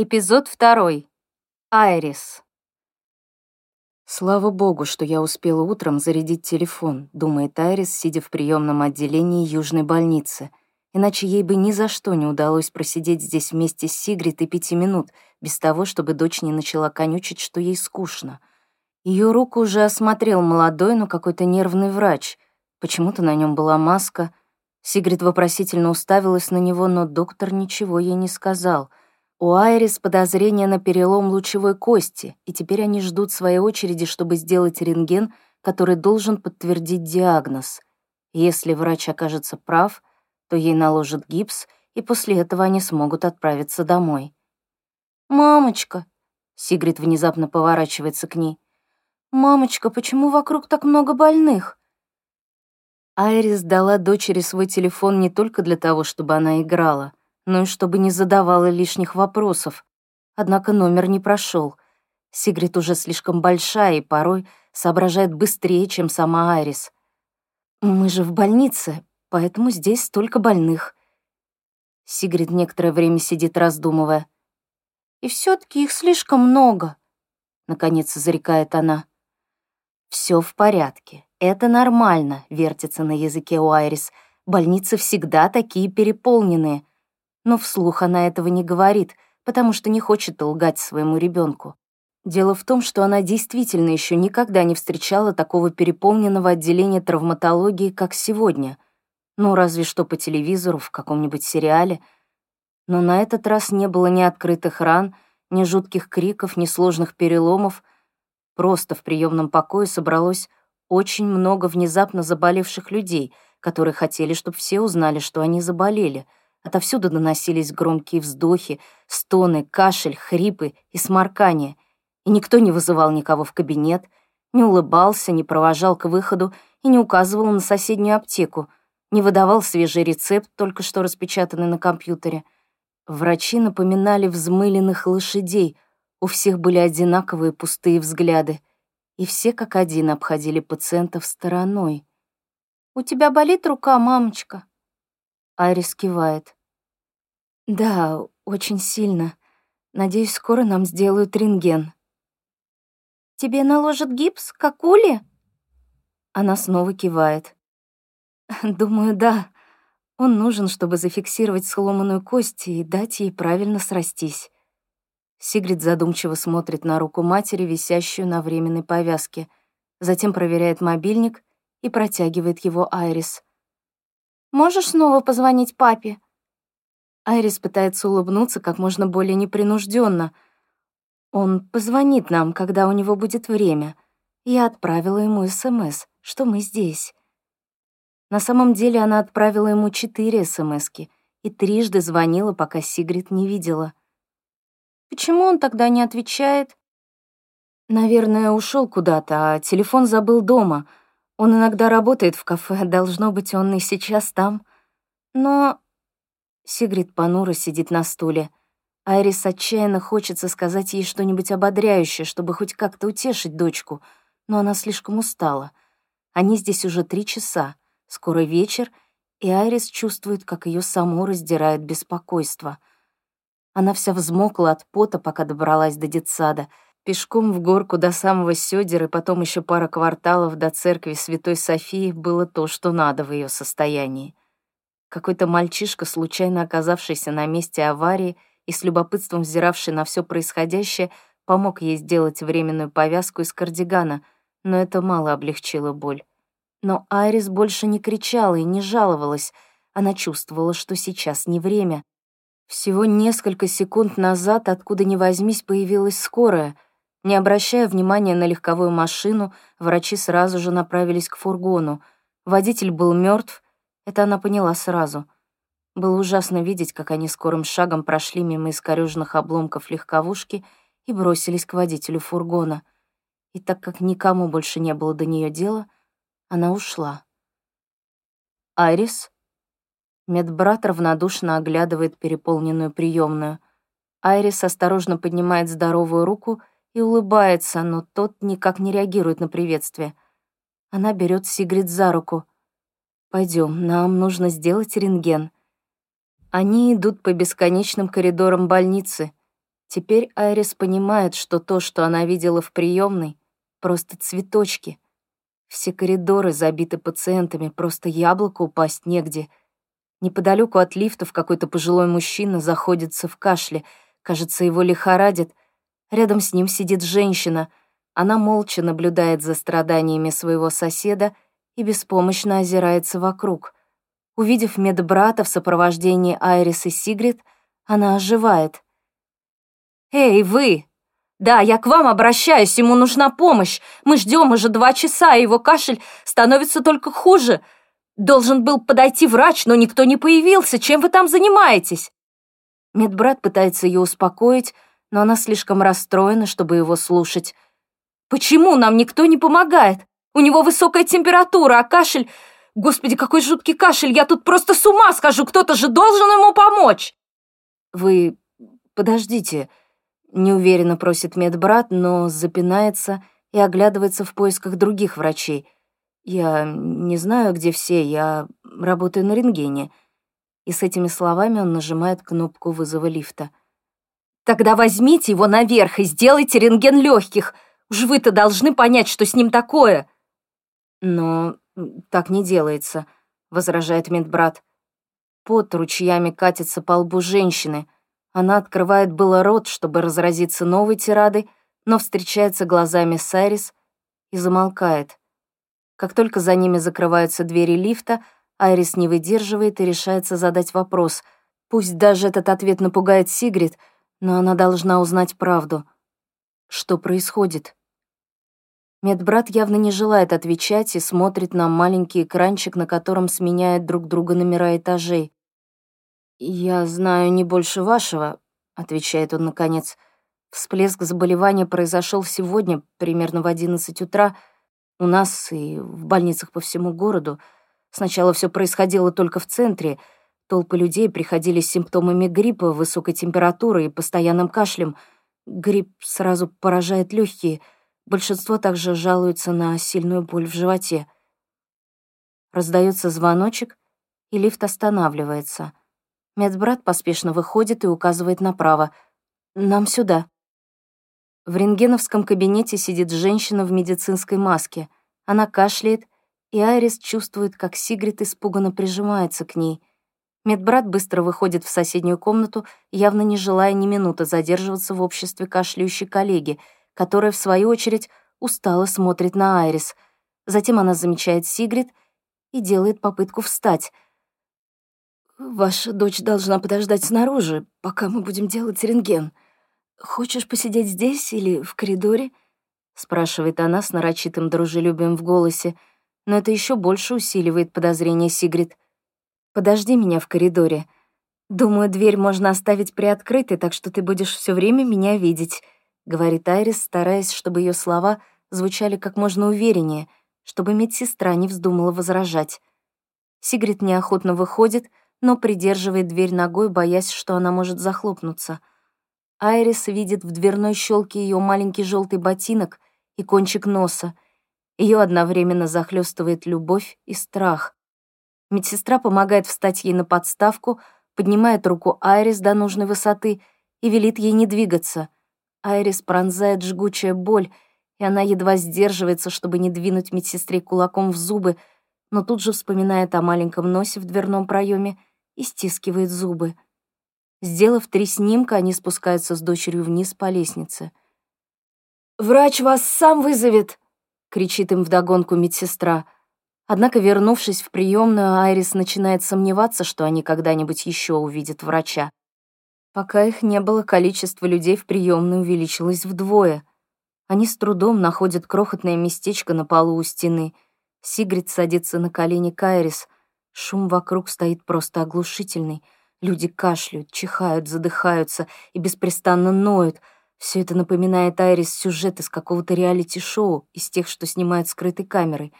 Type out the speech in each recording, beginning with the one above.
Эпизод второй. Айрис. Слава богу, что я успела утром зарядить телефон, думает Айрис, сидя в приемном отделении Южной больницы. Иначе ей бы ни за что не удалось просидеть здесь вместе с Сигрид и пяти минут, без того, чтобы дочь не начала конючить, что ей скучно. Ее руку уже осмотрел молодой, но какой-то нервный врач. Почему-то на нем была маска. Сигрид вопросительно уставилась на него, но доктор ничего ей не сказал — у Айрис подозрение на перелом лучевой кости, и теперь они ждут своей очереди, чтобы сделать рентген, который должен подтвердить диагноз. Если врач окажется прав, то ей наложат гипс, и после этого они смогут отправиться домой. «Мамочка!» — Сигрид внезапно поворачивается к ней. «Мамочка, почему вокруг так много больных?» Айрис дала дочери свой телефон не только для того, чтобы она играла но и чтобы не задавала лишних вопросов. Однако номер не прошел. Сигрид уже слишком большая и порой соображает быстрее, чем сама Айрис. «Мы же в больнице, поэтому здесь столько больных». Сигрид некоторое время сидит, раздумывая. «И все таки их слишком много», — наконец зарекает она. Все в порядке, это нормально», — вертится на языке у Айрис. «Больницы всегда такие переполненные но вслух она этого не говорит, потому что не хочет лгать своему ребенку. Дело в том, что она действительно еще никогда не встречала такого переполненного отделения травматологии, как сегодня. Ну, разве что по телевизору, в каком-нибудь сериале. Но на этот раз не было ни открытых ран, ни жутких криков, ни сложных переломов. Просто в приемном покое собралось очень много внезапно заболевших людей, которые хотели, чтобы все узнали, что они заболели — Отовсюду доносились громкие вздохи, стоны, кашель, хрипы и сморкания. И никто не вызывал никого в кабинет, не улыбался, не провожал к выходу и не указывал на соседнюю аптеку, не выдавал свежий рецепт, только что распечатанный на компьютере. Врачи напоминали взмыленных лошадей, у всех были одинаковые пустые взгляды, и все как один обходили пациентов стороной. «У тебя болит рука, мамочка?» Айрис кивает. «Да, очень сильно. Надеюсь, скоро нам сделают рентген». «Тебе наложат гипс, как Ули?» Она снова кивает. «Думаю, да. Он нужен, чтобы зафиксировать сломанную кость и дать ей правильно срастись». Сигрид задумчиво смотрит на руку матери, висящую на временной повязке, затем проверяет мобильник и протягивает его Айрис. Можешь снова позвонить папе?» Айрис пытается улыбнуться как можно более непринужденно. Он позвонит нам, когда у него будет время. Я отправила ему СМС, что мы здесь. На самом деле она отправила ему четыре СМСки и трижды звонила, пока Сигрид не видела. Почему он тогда не отвечает? Наверное, ушел куда-то, а телефон забыл дома — он иногда работает в кафе, должно быть, он и сейчас там. Но... Сигрид понуро сидит на стуле. Айрис отчаянно хочется сказать ей что-нибудь ободряющее, чтобы хоть как-то утешить дочку, но она слишком устала. Они здесь уже три часа, скоро вечер, и Айрис чувствует, как ее само раздирает беспокойство. Она вся взмокла от пота, пока добралась до детсада — Пешком в горку до самого Сёдера и потом еще пара кварталов до церкви Святой Софии было то, что надо в ее состоянии. Какой-то мальчишка, случайно оказавшийся на месте аварии и с любопытством взиравший на все происходящее, помог ей сделать временную повязку из кардигана, но это мало облегчило боль. Но Айрис больше не кричала и не жаловалась, она чувствовала, что сейчас не время. Всего несколько секунд назад, откуда ни возьмись, появилась скорая — не обращая внимания на легковую машину, врачи сразу же направились к фургону. Водитель был мертв, это она поняла сразу. Было ужасно видеть, как они скорым шагом прошли мимо искорёженных обломков легковушки и бросились к водителю фургона. И так как никому больше не было до нее дела, она ушла. «Айрис?» Медбрат равнодушно оглядывает переполненную приемную. Айрис осторожно поднимает здоровую руку — и улыбается, но тот никак не реагирует на приветствие. Она берет Сигрид за руку. Пойдем, нам нужно сделать рентген. Они идут по бесконечным коридорам больницы. Теперь Айрис понимает, что то, что она видела в приемной, просто цветочки. Все коридоры забиты пациентами, просто яблоко упасть негде. Неподалеку от лифтов какой-то пожилой мужчина заходится в кашле, кажется, его лихорадит. Рядом с ним сидит женщина. Она молча наблюдает за страданиями своего соседа и беспомощно озирается вокруг. Увидев медбрата в сопровождении Айрис и Сигрид, она оживает. «Эй, вы! Да, я к вам обращаюсь, ему нужна помощь. Мы ждем уже два часа, и его кашель становится только хуже. Должен был подойти врач, но никто не появился. Чем вы там занимаетесь?» Медбрат пытается ее успокоить, но она слишком расстроена, чтобы его слушать. «Почему нам никто не помогает? У него высокая температура, а кашель... Господи, какой жуткий кашель! Я тут просто с ума схожу! Кто-то же должен ему помочь!» «Вы... подождите...» Неуверенно просит медбрат, но запинается и оглядывается в поисках других врачей. «Я не знаю, где все, я работаю на рентгене». И с этими словами он нажимает кнопку вызова лифта. «Тогда возьмите его наверх и сделайте рентген легких. Уж вы-то должны понять, что с ним такое». «Но так не делается», — возражает медбрат. Пот ручьями катится по лбу женщины — она открывает было рот, чтобы разразиться новой тирадой, но встречается глазами с Айрис и замолкает. Как только за ними закрываются двери лифта, Айрис не выдерживает и решается задать вопрос. Пусть даже этот ответ напугает Сигрид, но она должна узнать правду. Что происходит? Медбрат явно не желает отвечать и смотрит на маленький экранчик, на котором сменяют друг друга номера этажей. «Я знаю не больше вашего», — отвечает он наконец. «Всплеск заболевания произошел сегодня, примерно в одиннадцать утра, у нас и в больницах по всему городу. Сначала все происходило только в центре. Толпы людей приходили с симптомами гриппа, высокой температурой и постоянным кашлем. Грипп сразу поражает легкие. Большинство также жалуются на сильную боль в животе. Раздается звоночек, и лифт останавливается. Медбрат поспешно выходит и указывает направо. «Нам сюда». В рентгеновском кабинете сидит женщина в медицинской маске. Она кашляет, и Айрис чувствует, как Сигрид испуганно прижимается к ней. Медбрат быстро выходит в соседнюю комнату, явно не желая ни минуты задерживаться в обществе кашляющей коллеги, которая, в свою очередь, устало смотрит на Айрис. Затем она замечает Сигрид и делает попытку встать — «Ваша дочь должна подождать снаружи, пока мы будем делать рентген. Хочешь посидеть здесь или в коридоре?» спрашивает она с нарочитым дружелюбием в голосе, но это еще больше усиливает подозрение Сигрид. «Подожди меня в коридоре. Думаю, дверь можно оставить приоткрытой, так что ты будешь все время меня видеть», — говорит Айрис, стараясь, чтобы ее слова звучали как можно увереннее, чтобы медсестра не вздумала возражать. Сигрид неохотно выходит, но придерживает дверь ногой, боясь, что она может захлопнуться. Айрис видит в дверной щелке ее маленький желтый ботинок и кончик носа. Ее одновременно захлестывает любовь и страх. Медсестра помогает встать ей на подставку, поднимает руку Айрис до нужной высоты и велит ей не двигаться. Айрис пронзает жгучая боль, и она едва сдерживается, чтобы не двинуть медсестре кулаком в зубы, но тут же вспоминает о маленьком носе в дверном проеме и стискивает зубы. Сделав три снимка, они спускаются с дочерью вниз по лестнице. «Врач вас сам вызовет!» — кричит им вдогонку медсестра. Однако, вернувшись в приемную, Айрис начинает сомневаться, что они когда-нибудь еще увидят врача. Пока их не было, количество людей в приемной увеличилось вдвое. Они с трудом находят крохотное местечко на полу у стены. Сигрид садится на колени Кайрис — Шум вокруг стоит просто оглушительный. Люди кашляют, чихают, задыхаются и беспрестанно ноют. Все это напоминает Айрис сюжет из какого-то реалити-шоу, из тех, что снимают скрытой камерой.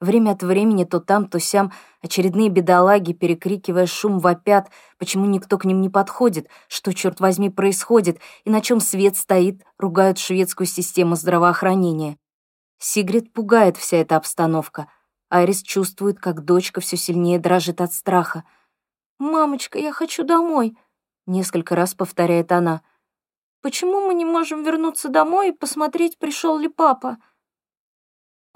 Время от времени то там, то сям очередные бедолаги, перекрикивая шум, вопят, почему никто к ним не подходит, что, черт возьми, происходит и на чем свет стоит, ругают шведскую систему здравоохранения. Сигрид пугает вся эта обстановка — Айрис чувствует, как дочка все сильнее дрожит от страха. «Мамочка, я хочу домой», — несколько раз повторяет она. Почему мы не можем вернуться домой и посмотреть, пришел ли папа?»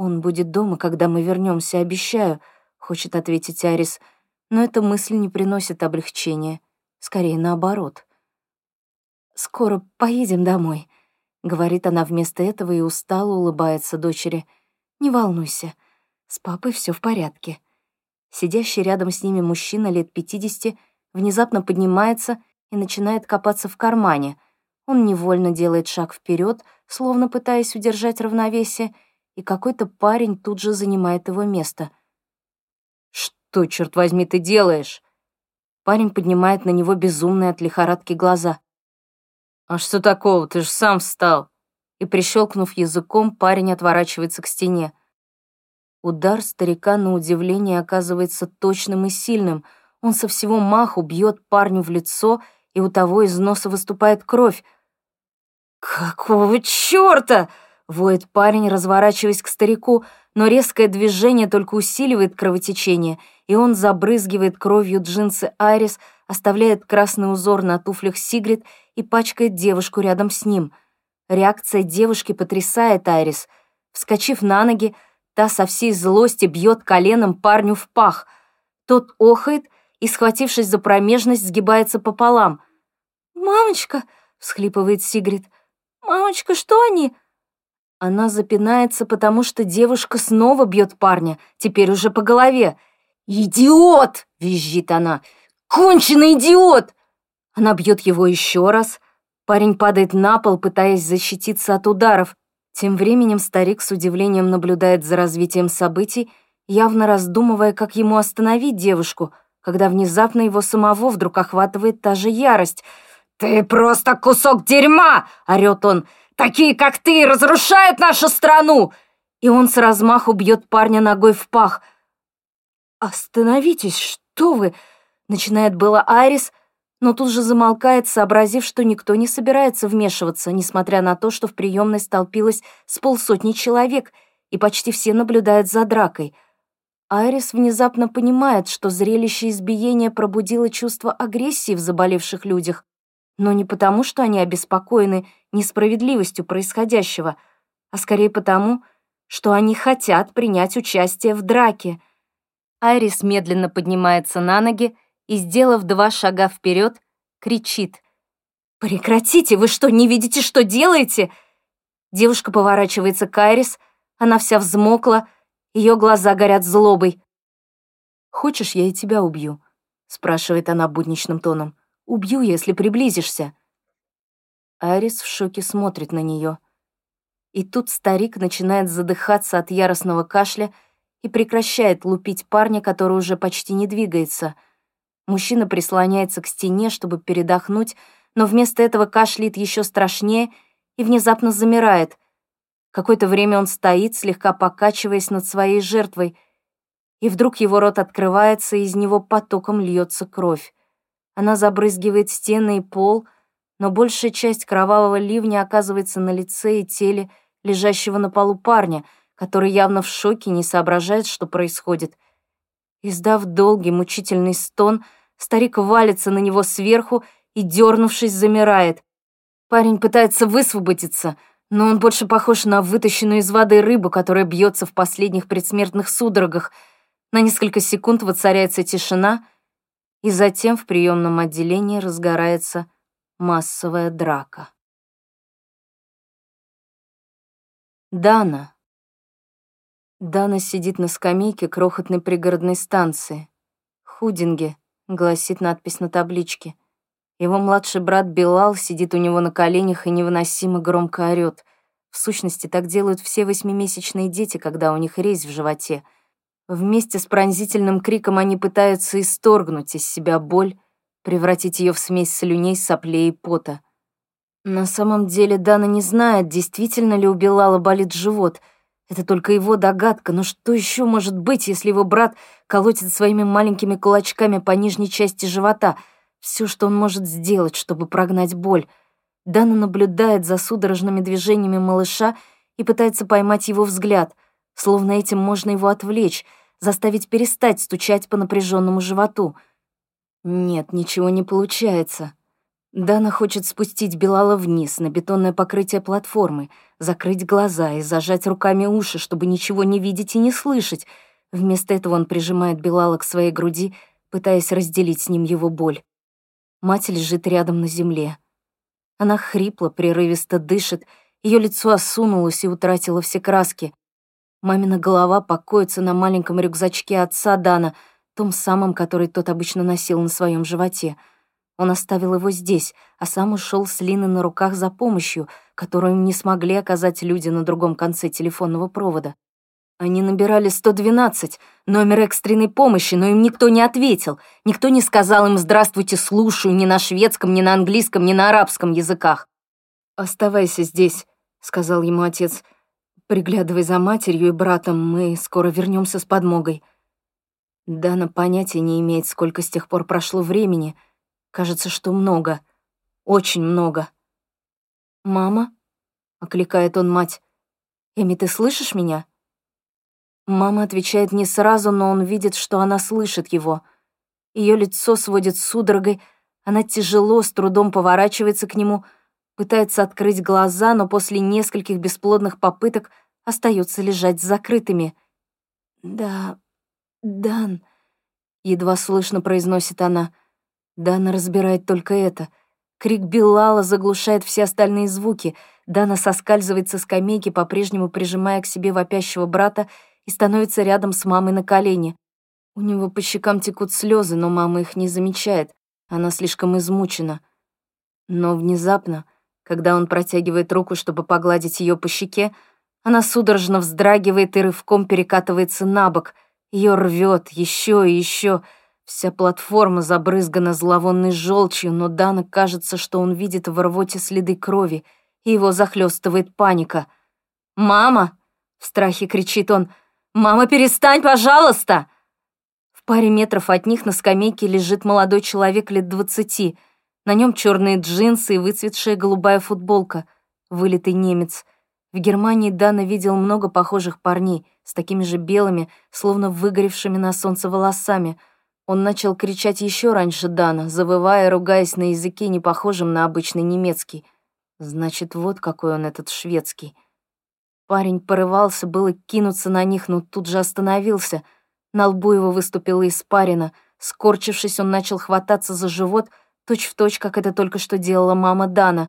«Он будет дома, когда мы вернемся, обещаю», — хочет ответить Арис, но эта мысль не приносит облегчения, скорее наоборот. «Скоро поедем домой», — говорит она вместо этого и устало улыбается дочери. «Не волнуйся, с папой все в порядке». Сидящий рядом с ними мужчина лет пятидесяти внезапно поднимается и начинает копаться в кармане. Он невольно делает шаг вперед, словно пытаясь удержать равновесие, и какой-то парень тут же занимает его место. «Что, черт возьми, ты делаешь?» Парень поднимает на него безумные от лихорадки глаза. «А что такого? Ты же сам встал!» И, прищелкнув языком, парень отворачивается к стене. Удар старика на удивление оказывается точным и сильным. Он со всего маху бьет парню в лицо, и у того из носа выступает кровь. «Какого чёрта?» — воет парень, разворачиваясь к старику, но резкое движение только усиливает кровотечение, и он забрызгивает кровью джинсы Айрис, оставляет красный узор на туфлях Сигрид и пачкает девушку рядом с ним. Реакция девушки потрясает Айрис. Вскочив на ноги, Та со всей злости бьет коленом парню в пах. Тот охает и, схватившись за промежность, сгибается пополам. «Мамочка!» — всхлипывает Сигрид. «Мамочка, что они?» Она запинается, потому что девушка снова бьет парня, теперь уже по голове. «Идиот!» — визжит она. «Конченый идиот!» Она бьет его еще раз. Парень падает на пол, пытаясь защититься от ударов. Тем временем старик с удивлением наблюдает за развитием событий, явно раздумывая, как ему остановить девушку, когда внезапно его самого вдруг охватывает та же ярость. «Ты просто кусок дерьма!» — орёт он. «Такие, как ты, разрушают нашу страну!» И он с размаху бьет парня ногой в пах. «Остановитесь, что вы!» — начинает было Айрис, но тут же замолкает, сообразив, что никто не собирается вмешиваться, несмотря на то, что в приемной столпилось с полсотни человек, и почти все наблюдают за дракой. Айрис внезапно понимает, что зрелище избиения пробудило чувство агрессии в заболевших людях, но не потому, что они обеспокоены несправедливостью происходящего, а скорее потому, что они хотят принять участие в драке. Айрис медленно поднимается на ноги и, сделав два шага вперед, кричит. «Прекратите! Вы что, не видите, что делаете?» Девушка поворачивается к Айрис, она вся взмокла, ее глаза горят злобой. «Хочешь, я и тебя убью?» — спрашивает она будничным тоном. «Убью, если приблизишься». Айрис в шоке смотрит на нее. И тут старик начинает задыхаться от яростного кашля и прекращает лупить парня, который уже почти не двигается — Мужчина прислоняется к стене, чтобы передохнуть, но вместо этого кашляет еще страшнее и внезапно замирает. Какое-то время он стоит, слегка покачиваясь над своей жертвой, и вдруг его рот открывается, и из него потоком льется кровь. Она забрызгивает стены и пол, но большая часть кровавого ливня оказывается на лице и теле лежащего на полу парня, который явно в шоке не соображает, что происходит. Издав долгий мучительный стон, Старик валится на него сверху и, дернувшись, замирает. Парень пытается высвободиться, но он больше похож на вытащенную из воды рыбу, которая бьется в последних предсмертных судорогах. На несколько секунд воцаряется тишина, и затем в приемном отделении разгорается массовая драка. Дана. Дана сидит на скамейке крохотной пригородной станции. Худинге, гласит надпись на табличке. Его младший брат Билал сидит у него на коленях и невыносимо громко орёт. В сущности, так делают все восьмимесячные дети, когда у них резь в животе. Вместе с пронзительным криком они пытаются исторгнуть из себя боль, превратить ее в смесь слюней, соплей и пота. На самом деле Дана не знает, действительно ли у Билала болит живот — это только его догадка, но что еще может быть, если его брат колотит своими маленькими кулачками по нижней части живота? Все, что он может сделать, чтобы прогнать боль. Дана наблюдает за судорожными движениями малыша и пытается поймать его взгляд, словно этим можно его отвлечь, заставить перестать стучать по напряженному животу. Нет, ничего не получается. Дана хочет спустить Белала вниз на бетонное покрытие платформы, закрыть глаза и зажать руками уши, чтобы ничего не видеть и не слышать. Вместо этого он прижимает Белала к своей груди, пытаясь разделить с ним его боль. Мать лежит рядом на земле. Она хрипло, прерывисто дышит, ее лицо осунулось и утратило все краски. Мамина голова покоится на маленьком рюкзачке отца Дана, том самом, который тот обычно носил на своем животе — он оставил его здесь, а сам ушел с Линой на руках за помощью, которую им не смогли оказать люди на другом конце телефонного провода. Они набирали 112, номер экстренной помощи, но им никто не ответил. Никто не сказал им «здравствуйте, слушаю» ни на шведском, ни на английском, ни на арабском языках. «Оставайся здесь», — сказал ему отец. «Приглядывай за матерью и братом, мы скоро вернемся с подмогой». Дана понятия не имеет, сколько с тех пор прошло времени — Кажется, что много. Очень много. «Мама?» — окликает он мать. «Эми, ты слышишь меня?» Мама отвечает не сразу, но он видит, что она слышит его. Ее лицо сводит судорогой, она тяжело, с трудом поворачивается к нему, пытается открыть глаза, но после нескольких бесплодных попыток остается лежать с закрытыми. «Да, Дан», — едва слышно произносит она, — Дана разбирает только это. Крик Беллала заглушает все остальные звуки. Дана соскальзывает со скамейки, по-прежнему прижимая к себе вопящего брата, и становится рядом с мамой на колени. У него по щекам текут слезы, но мама их не замечает. Она слишком измучена. Но внезапно, когда он протягивает руку, чтобы погладить ее по щеке, она судорожно вздрагивает и рывком перекатывается на бок. Ее рвет еще и еще. Вся платформа забрызгана зловонной желчью, но Дана кажется, что он видит в рвоте следы крови, и его захлестывает паника. «Мама!» — в страхе кричит он. «Мама, перестань, пожалуйста!» В паре метров от них на скамейке лежит молодой человек лет двадцати. На нем черные джинсы и выцветшая голубая футболка. Вылитый немец. В Германии Дана видел много похожих парней с такими же белыми, словно выгоревшими на солнце волосами — он начал кричать еще раньше Дана, завывая, ругаясь на языке, не похожем на обычный немецкий. Значит, вот какой он этот шведский. Парень порывался было кинуться на них, но тут же остановился. На лбу его выступила испарина. Скорчившись, он начал хвататься за живот, точь-в-точь, точь, как это только что делала мама Дана.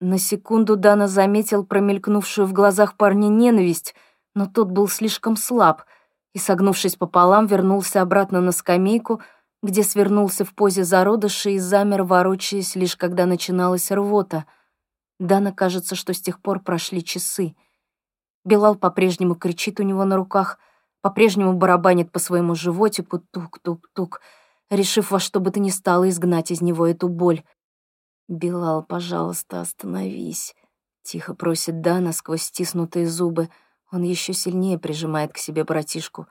На секунду Дана заметил промелькнувшую в глазах парня ненависть, но тот был слишком слаб — и, согнувшись пополам, вернулся обратно на скамейку, где свернулся в позе зародыша и замер, ворочаясь, лишь когда начиналась рвота. Дана кажется, что с тех пор прошли часы. Белал по-прежнему кричит у него на руках, по-прежнему барабанит по своему животику тук-тук-тук, решив во что бы то ни стало изгнать из него эту боль. «Белал, пожалуйста, остановись», — тихо просит Дана сквозь стиснутые зубы — он еще сильнее прижимает к себе братишку.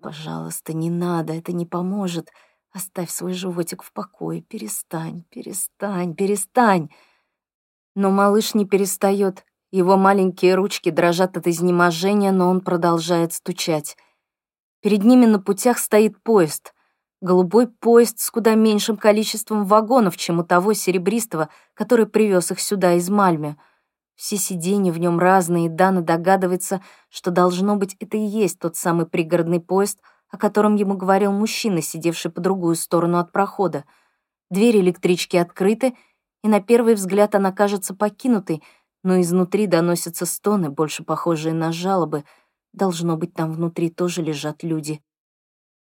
«Пожалуйста, не надо, это не поможет. Оставь свой животик в покое. Перестань, перестань, перестань!» Но малыш не перестает. Его маленькие ручки дрожат от изнеможения, но он продолжает стучать. Перед ними на путях стоит поезд. Голубой поезд с куда меньшим количеством вагонов, чем у того серебристого, который привез их сюда из Мальме — все сиденья в нем разные, и Дана догадывается, что должно быть это и есть тот самый пригородный поезд, о котором ему говорил мужчина, сидевший по другую сторону от прохода. Двери электрички открыты, и на первый взгляд она кажется покинутой, но изнутри доносятся стоны, больше похожие на жалобы. Должно быть, там внутри тоже лежат люди.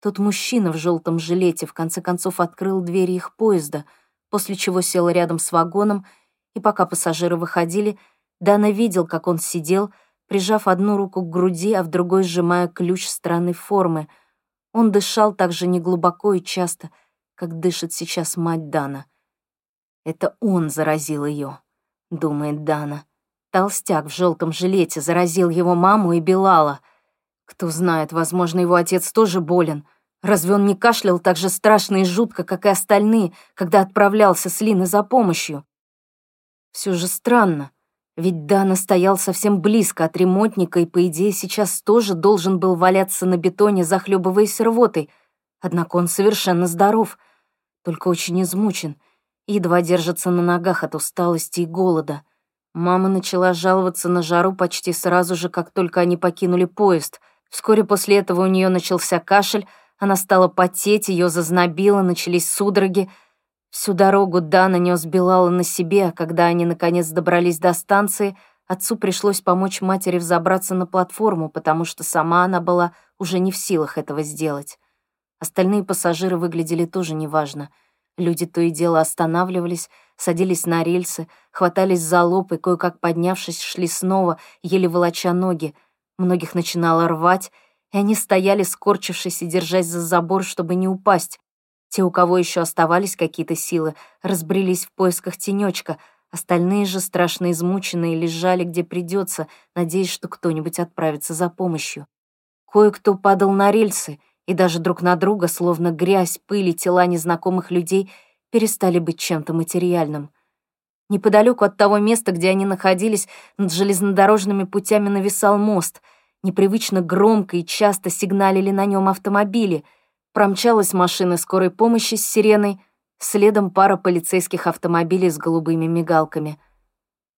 Тот мужчина в желтом жилете в конце концов открыл двери их поезда, после чего сел рядом с вагоном, и пока пассажиры выходили — Дана видел, как он сидел, прижав одну руку к груди, а в другой сжимая ключ странной формы. Он дышал так же неглубоко и часто, как дышит сейчас мать Дана. «Это он заразил ее», — думает Дана. Толстяк в желтом жилете заразил его маму и Белала. Кто знает, возможно, его отец тоже болен. Разве он не кашлял так же страшно и жутко, как и остальные, когда отправлялся с Линой за помощью? Все же странно. Ведь Дана стоял совсем близко от ремонтника и, по идее, сейчас тоже должен был валяться на бетоне, захлебываясь рвотой. Однако он совершенно здоров, только очень измучен. едва держится на ногах от усталости и голода. Мама начала жаловаться на жару почти сразу же, как только они покинули поезд. Вскоре после этого у нее начался кашель, она стала потеть, ее зазнобило, начались судороги. Всю дорогу Дана нес Белала на себе, а когда они наконец добрались до станции, отцу пришлось помочь матери взобраться на платформу, потому что сама она была уже не в силах этого сделать. Остальные пассажиры выглядели тоже неважно. Люди то и дело останавливались, садились на рельсы, хватались за лоб и, кое-как поднявшись, шли снова, еле волоча ноги. Многих начинало рвать, они стояли, скорчившись и держась за забор, чтобы не упасть. Те, у кого еще оставались какие-то силы, разбрелись в поисках тенечка, остальные же, страшно измученные, лежали где придется, надеясь, что кто-нибудь отправится за помощью. Кое-кто падал на рельсы, и даже друг на друга, словно грязь, пыль и тела незнакомых людей, перестали быть чем-то материальным. Неподалеку от того места, где они находились, над железнодорожными путями нависал мост. Непривычно громко и часто сигналили на нем автомобили. Промчалась машина скорой помощи с сиреной, следом пара полицейских автомобилей с голубыми мигалками.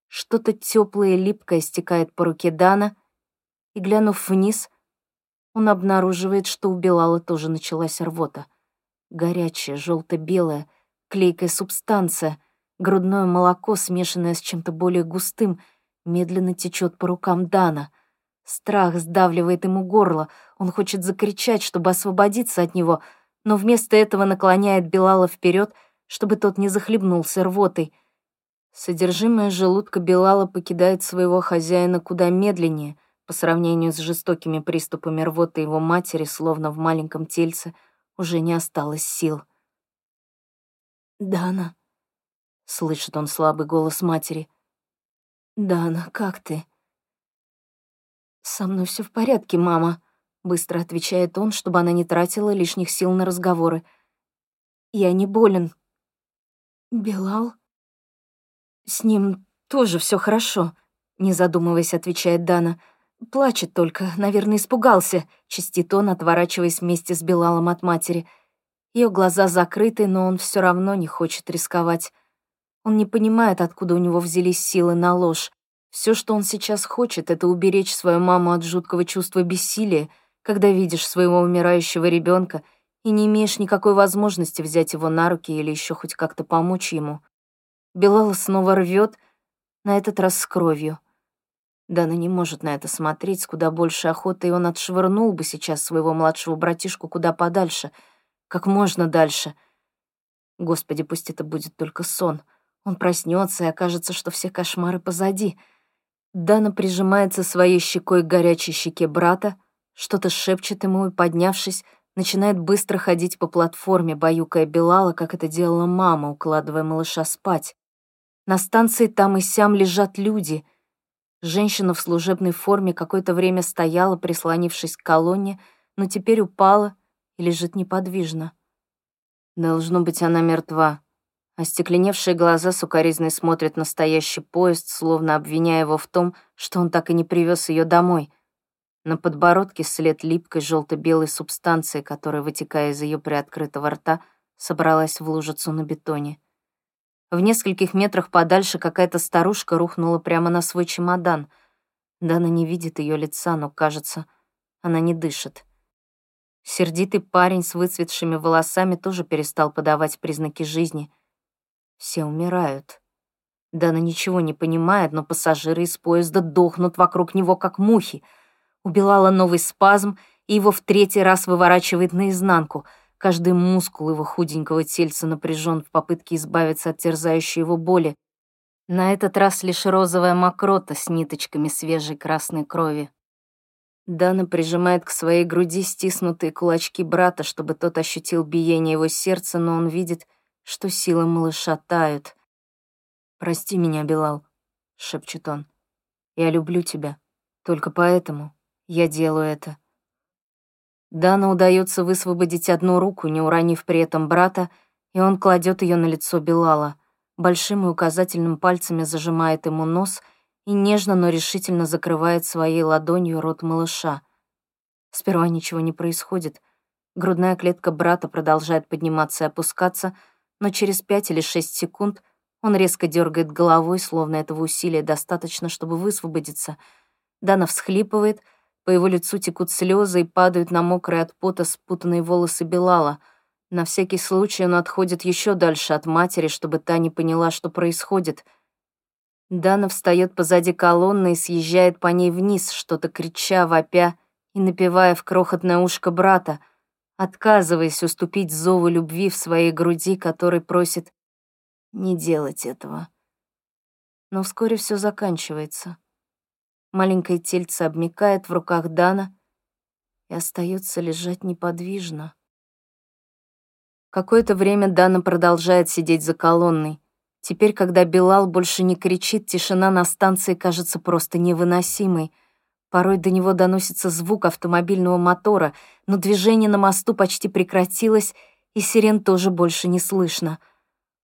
Что-то теплое и липкое стекает по руке Дана, и, глянув вниз, он обнаруживает, что у Белала тоже началась рвота. Горячая, желто-белая, клейкая субстанция, грудное молоко, смешанное с чем-то более густым, медленно течет по рукам Дана. Страх сдавливает ему горло, он хочет закричать, чтобы освободиться от него, но вместо этого наклоняет Белала вперед, чтобы тот не захлебнулся рвотой. Содержимое желудка Белала покидает своего хозяина куда медленнее — по сравнению с жестокими приступами рвоты его матери, словно в маленьком тельце, уже не осталось сил. «Дана», — слышит он слабый голос матери. «Дана, как ты?» «Со мной все в порядке, мама», — быстро отвечает он, чтобы она не тратила лишних сил на разговоры. «Я не болен». «Белал?» «С ним тоже все хорошо», — не задумываясь, отвечает Дана. «Плачет только, наверное, испугался», — чистит он, отворачиваясь вместе с Белалом от матери. Ее глаза закрыты, но он все равно не хочет рисковать. Он не понимает, откуда у него взялись силы на ложь. Все, что он сейчас хочет, это уберечь свою маму от жуткого чувства бессилия, когда видишь своего умирающего ребенка и не имеешь никакой возможности взять его на руки или еще хоть как-то помочь ему. Белала снова рвет, на этот раз с кровью. Дана не может на это смотреть с куда больше охоты, и он отшвырнул бы сейчас своего младшего братишку куда подальше, как можно дальше. Господи, пусть это будет только сон. Он проснется и окажется, что все кошмары позади. Дана прижимается своей щекой к горячей щеке брата, что-то шепчет ему и, поднявшись, начинает быстро ходить по платформе, баюкая Белала, как это делала мама, укладывая малыша спать. На станции там и сям лежат люди — Женщина в служебной форме какое-то время стояла, прислонившись к колонне, но теперь упала и лежит неподвижно. Должно быть, она мертва. Остекленевшие глаза сукоризной смотрят на стоящий поезд, словно обвиняя его в том, что он так и не привез ее домой. На подбородке след липкой желто-белой субстанции, которая, вытекая из ее приоткрытого рта, собралась в лужицу на бетоне. В нескольких метрах подальше какая-то старушка рухнула прямо на свой чемодан. Дана не видит ее лица, но, кажется, она не дышит. Сердитый парень с выцветшими волосами тоже перестал подавать признаки жизни. Все умирают. Дана ничего не понимает, но пассажиры из поезда дохнут вокруг него, как мухи. Убилала новый спазм, и его в третий раз выворачивает наизнанку — Каждый мускул его худенького тельца напряжен в попытке избавиться от терзающей его боли. На этот раз лишь розовая мокрота с ниточками свежей красной крови. Дана прижимает к своей груди стиснутые кулачки брата, чтобы тот ощутил биение его сердца, но он видит, что силы малыша тают. «Прости меня, Белал», — шепчет он. «Я люблю тебя. Только поэтому я делаю это». Дана удается высвободить одну руку, не уронив при этом брата, и он кладет ее на лицо Белала. Большим и указательным пальцами зажимает ему нос и нежно, но решительно закрывает своей ладонью рот малыша. Сперва ничего не происходит. Грудная клетка брата продолжает подниматься и опускаться, но через пять или шесть секунд он резко дергает головой, словно этого усилия достаточно, чтобы высвободиться. Дана всхлипывает, по его лицу текут слезы и падают на мокрые от пота спутанные волосы Белала. На всякий случай он отходит еще дальше от матери, чтобы та не поняла, что происходит. Дана встает позади колонны и съезжает по ней вниз, что-то крича, вопя и напевая в крохотное ушко брата, отказываясь уступить зову любви в своей груди, который просит не делать этого. Но вскоре все заканчивается. Маленькое тельце обмикает в руках Дана и остается лежать неподвижно. Какое-то время Дана продолжает сидеть за колонной. Теперь, когда Билал больше не кричит, тишина на станции кажется просто невыносимой. Порой до него доносится звук автомобильного мотора, но движение на мосту почти прекратилось, и сирен тоже больше не слышно —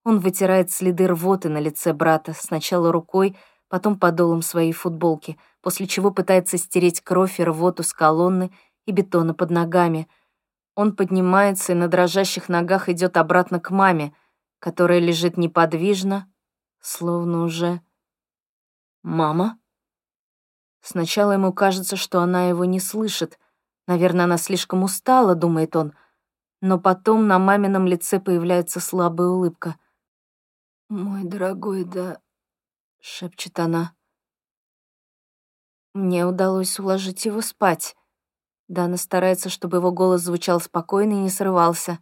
он вытирает следы рвоты на лице брата, сначала рукой, потом подолом своей футболки, после чего пытается стереть кровь и рвоту с колонны и бетона под ногами. Он поднимается и на дрожащих ногах идет обратно к маме, которая лежит неподвижно, словно уже... «Мама?» Сначала ему кажется, что она его не слышит. Наверное, она слишком устала, думает он. Но потом на мамином лице появляется слабая улыбка — «Мой дорогой, да...» — шепчет она. Мне удалось уложить его спать. Дана старается, чтобы его голос звучал спокойно и не срывался.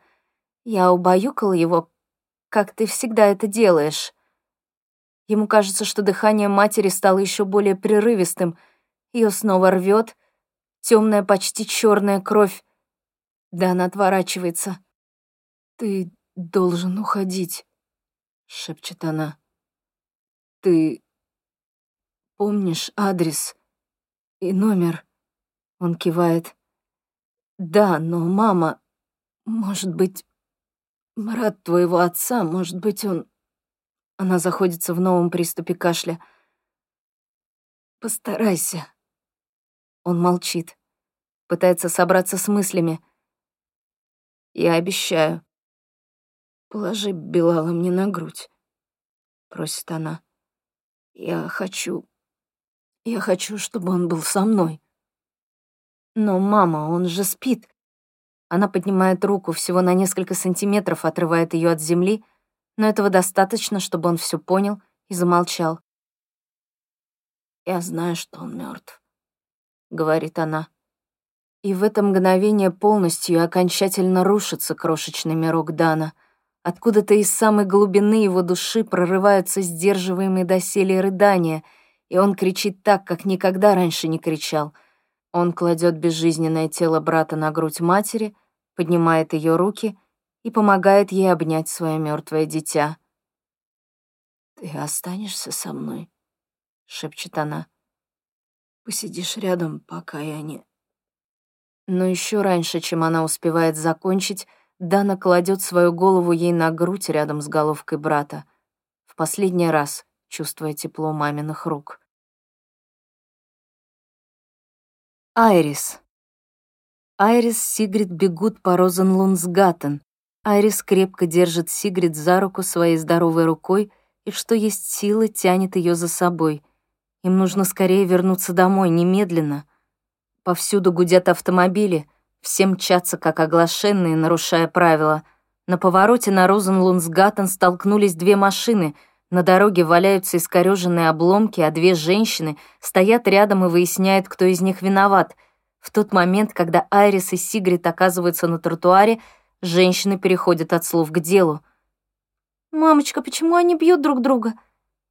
Я убаюкала его, как ты всегда это делаешь. Ему кажется, что дыхание матери стало еще более прерывистым. Ее снова рвет, темная, почти черная кровь. Дана отворачивается. Ты должен уходить шепчет она. «Ты помнишь адрес и номер?» Он кивает. «Да, но мама... Может быть, брат твоего отца, может быть, он...» Она заходится в новом приступе кашля. «Постарайся». Он молчит, пытается собраться с мыслями. «Я обещаю». «Положи Белала мне на грудь», — просит она. «Я хочу... Я хочу, чтобы он был со мной». «Но, мама, он же спит». Она поднимает руку, всего на несколько сантиметров отрывает ее от земли, но этого достаточно, чтобы он все понял и замолчал. «Я знаю, что он мертв, говорит она. И в это мгновение полностью и окончательно рушится крошечный мирок Дана — Откуда-то из самой глубины его души прорываются сдерживаемые доселе рыдания, и он кричит так, как никогда раньше не кричал. Он кладет безжизненное тело брата на грудь матери, поднимает ее руки и помогает ей обнять свое мертвое дитя. «Ты останешься со мной?» — шепчет она. «Посидишь рядом, пока я не...» Но еще раньше, чем она успевает закончить, Дана кладет свою голову ей на грудь рядом с головкой брата, в последний раз чувствуя тепло маминых рук. Айрис. Айрис Сигрид бегут по Розенлунсгаттен. Айрис крепко держит Сигрид за руку своей здоровой рукой и, что есть силы, тянет ее за собой. Им нужно скорее вернуться домой, немедленно. Повсюду гудят автомобили, все мчатся, как оглашенные, нарушая правила. На повороте на Розенлунсгаттен столкнулись две машины. На дороге валяются искорёженные обломки, а две женщины стоят рядом и выясняют, кто из них виноват. В тот момент, когда Айрис и Сигрид оказываются на тротуаре, женщины переходят от слов к делу. «Мамочка, почему они бьют друг друга?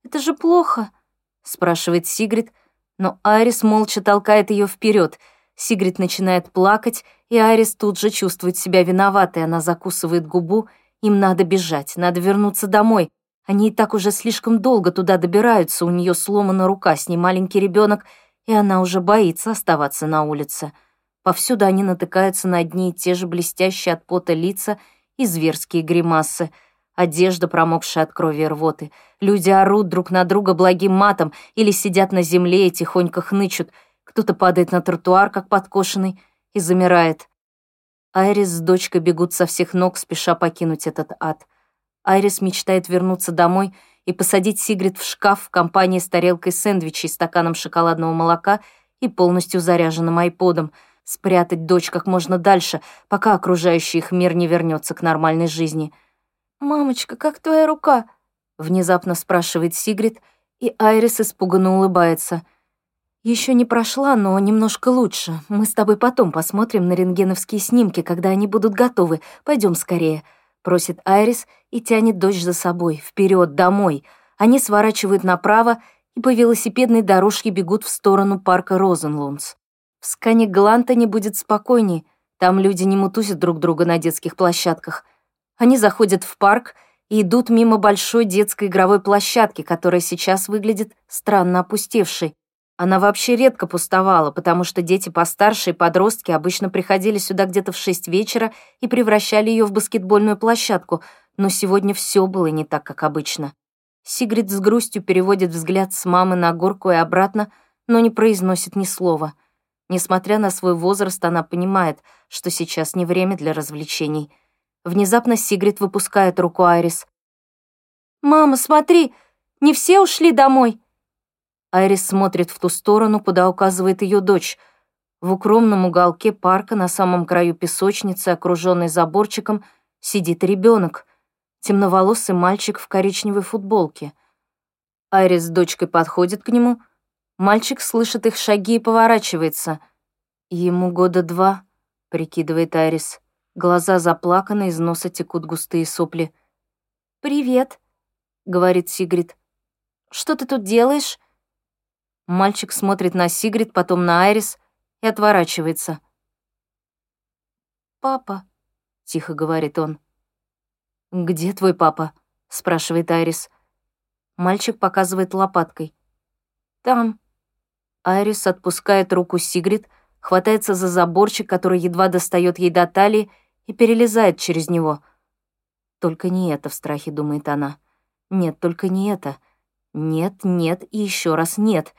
Это же плохо», — спрашивает Сигрид, но Айрис молча толкает ее вперед — Сигрид начинает плакать, и Айрис тут же чувствует себя виноватой. Она закусывает губу. Им надо бежать, надо вернуться домой. Они и так уже слишком долго туда добираются. У нее сломана рука, с ней маленький ребенок, и она уже боится оставаться на улице. Повсюду они натыкаются на одни и те же блестящие от пота лица и зверские гримасы. Одежда, промокшая от крови и рвоты. Люди орут друг на друга благим матом или сидят на земле и тихонько хнычут — кто-то падает на тротуар, как подкошенный, и замирает. Айрис с дочкой бегут со всех ног, спеша покинуть этот ад. Айрис мечтает вернуться домой и посадить Сигрид в шкаф в компании с тарелкой сэндвичей, стаканом шоколадного молока и полностью заряженным айподом, спрятать дочь как можно дальше, пока окружающий их мир не вернется к нормальной жизни. «Мамочка, как твоя рука?» — внезапно спрашивает Сигрид, и Айрис испуганно улыбается. Еще не прошла, но немножко лучше. Мы с тобой потом посмотрим на рентгеновские снимки, когда они будут готовы. Пойдем скорее», — просит Айрис и тянет дочь за собой, вперед, домой. Они сворачивают направо и по велосипедной дорожке бегут в сторону парка Розенлунс. В Скане Гланта не будет спокойней, там люди не мутузят друг друга на детских площадках. Они заходят в парк и идут мимо большой детской игровой площадки, которая сейчас выглядит странно опустевшей. Она вообще редко пустовала, потому что дети постарше и подростки обычно приходили сюда где-то в шесть вечера и превращали ее в баскетбольную площадку, но сегодня все было не так, как обычно. Сигрид с грустью переводит взгляд с мамы на горку и обратно, но не произносит ни слова. Несмотря на свой возраст, она понимает, что сейчас не время для развлечений. Внезапно Сигрид выпускает руку Айрис. «Мама, смотри, не все ушли домой!» Айрис смотрит в ту сторону, куда указывает ее дочь. В укромном уголке парка на самом краю песочницы, окруженной заборчиком, сидит ребенок, темноволосый мальчик в коричневой футболке. Айрис с дочкой подходит к нему. Мальчик слышит их шаги и поворачивается. Ему года два, прикидывает Айрис. Глаза заплаканы, из носа текут густые сопли. «Привет», — говорит Сигрид. «Что ты тут делаешь?» Мальчик смотрит на Сигрид, потом на Айрис и отворачивается. «Папа», — тихо говорит он. «Где твой папа?» — спрашивает Айрис. Мальчик показывает лопаткой. «Там». Айрис отпускает руку Сигрид, хватается за заборчик, который едва достает ей до талии, и перелезает через него. «Только не это в страхе», — думает она. «Нет, только не это. Нет, нет и еще раз нет»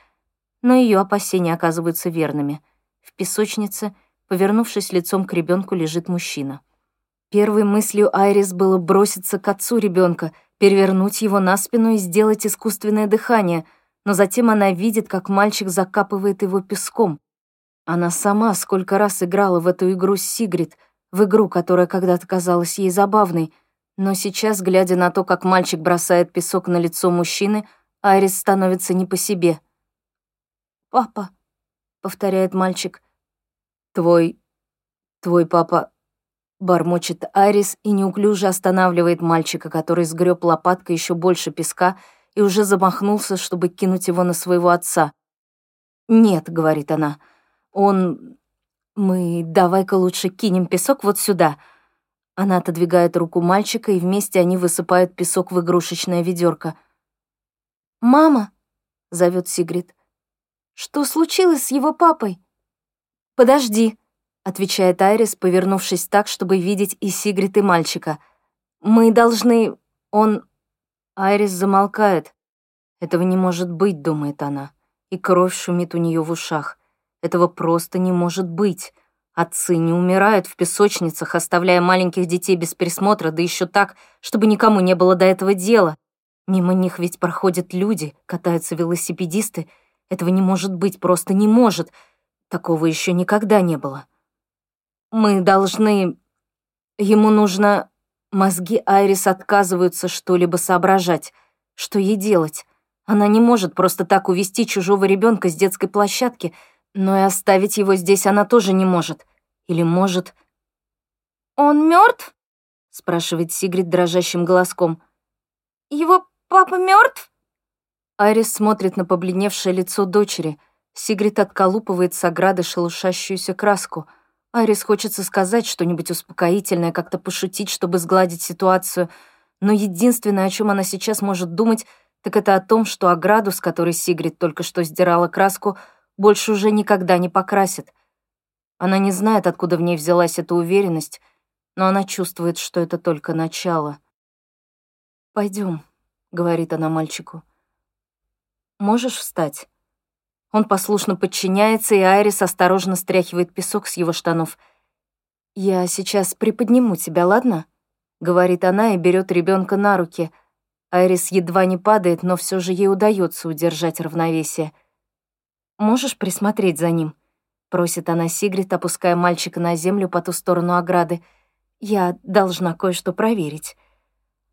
но ее опасения оказываются верными. В песочнице, повернувшись лицом к ребенку, лежит мужчина. Первой мыслью Айрис было броситься к отцу ребенка, перевернуть его на спину и сделать искусственное дыхание, но затем она видит, как мальчик закапывает его песком. Она сама сколько раз играла в эту игру с Сигрид, в игру, которая когда-то казалась ей забавной, но сейчас, глядя на то, как мальчик бросает песок на лицо мужчины, Айрис становится не по себе — «Папа», — повторяет мальчик. «Твой... твой папа...» Бормочет Арис и неуклюже останавливает мальчика, который сгреб лопаткой еще больше песка и уже замахнулся, чтобы кинуть его на своего отца. «Нет», — говорит она, — «он... мы давай-ка лучше кинем песок вот сюда». Она отодвигает руку мальчика, и вместе они высыпают песок в игрушечное ведерко. «Мама!» — зовет Сигрид. Что случилось с его папой?» «Подожди», — отвечает Айрис, повернувшись так, чтобы видеть и Сигрид, и мальчика. «Мы должны... Он...» Айрис замолкает. «Этого не может быть», — думает она, и кровь шумит у нее в ушах. «Этого просто не может быть. Отцы не умирают в песочницах, оставляя маленьких детей без присмотра, да еще так, чтобы никому не было до этого дела. Мимо них ведь проходят люди, катаются велосипедисты, этого не может быть, просто не может. Такого еще никогда не было. Мы должны... Ему нужно... Мозги Айрис отказываются что-либо соображать. Что ей делать? Она не может просто так увести чужого ребенка с детской площадки, но и оставить его здесь она тоже не может. Или может... «Он мертв? спрашивает Сигрид дрожащим голоском. «Его папа мертв? Айрис смотрит на побледневшее лицо дочери. Сигрид отколупывает с ограды шелушащуюся краску. Айрис хочется сказать что-нибудь успокоительное, как-то пошутить, чтобы сгладить ситуацию, но единственное, о чем она сейчас может думать, так это о том, что ограду, с которой Сигрид только что сдирала краску, больше уже никогда не покрасит. Она не знает, откуда в ней взялась эта уверенность, но она чувствует, что это только начало. Пойдем, говорит она мальчику. Можешь встать?» Он послушно подчиняется, и Айрис осторожно стряхивает песок с его штанов. «Я сейчас приподниму тебя, ладно?» — говорит она и берет ребенка на руки. Айрис едва не падает, но все же ей удается удержать равновесие. «Можешь присмотреть за ним?» — просит она Сигрид, опуская мальчика на землю по ту сторону ограды. «Я должна кое-что проверить».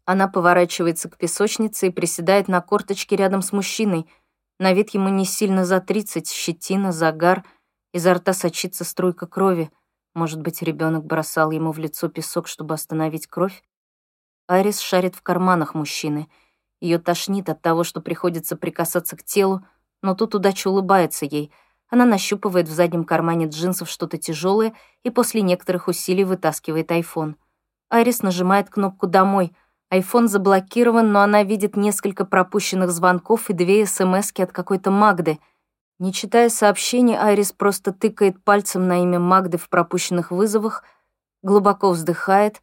Она поворачивается к песочнице и приседает на корточке рядом с мужчиной. На вид ему не сильно за тридцать, щетина, загар, изо рта сочится струйка крови. Может быть, ребенок бросал ему в лицо песок, чтобы остановить кровь? Айрис шарит в карманах мужчины. Ее тошнит от того, что приходится прикасаться к телу, но тут удача улыбается ей. Она нащупывает в заднем кармане джинсов что-то тяжелое и после некоторых усилий вытаскивает айфон. Айрис нажимает кнопку «Домой», Айфон заблокирован, но она видит несколько пропущенных звонков и две СМСки от какой-то Магды. Не читая сообщений, Айрис просто тыкает пальцем на имя Магды в пропущенных вызовах, глубоко вздыхает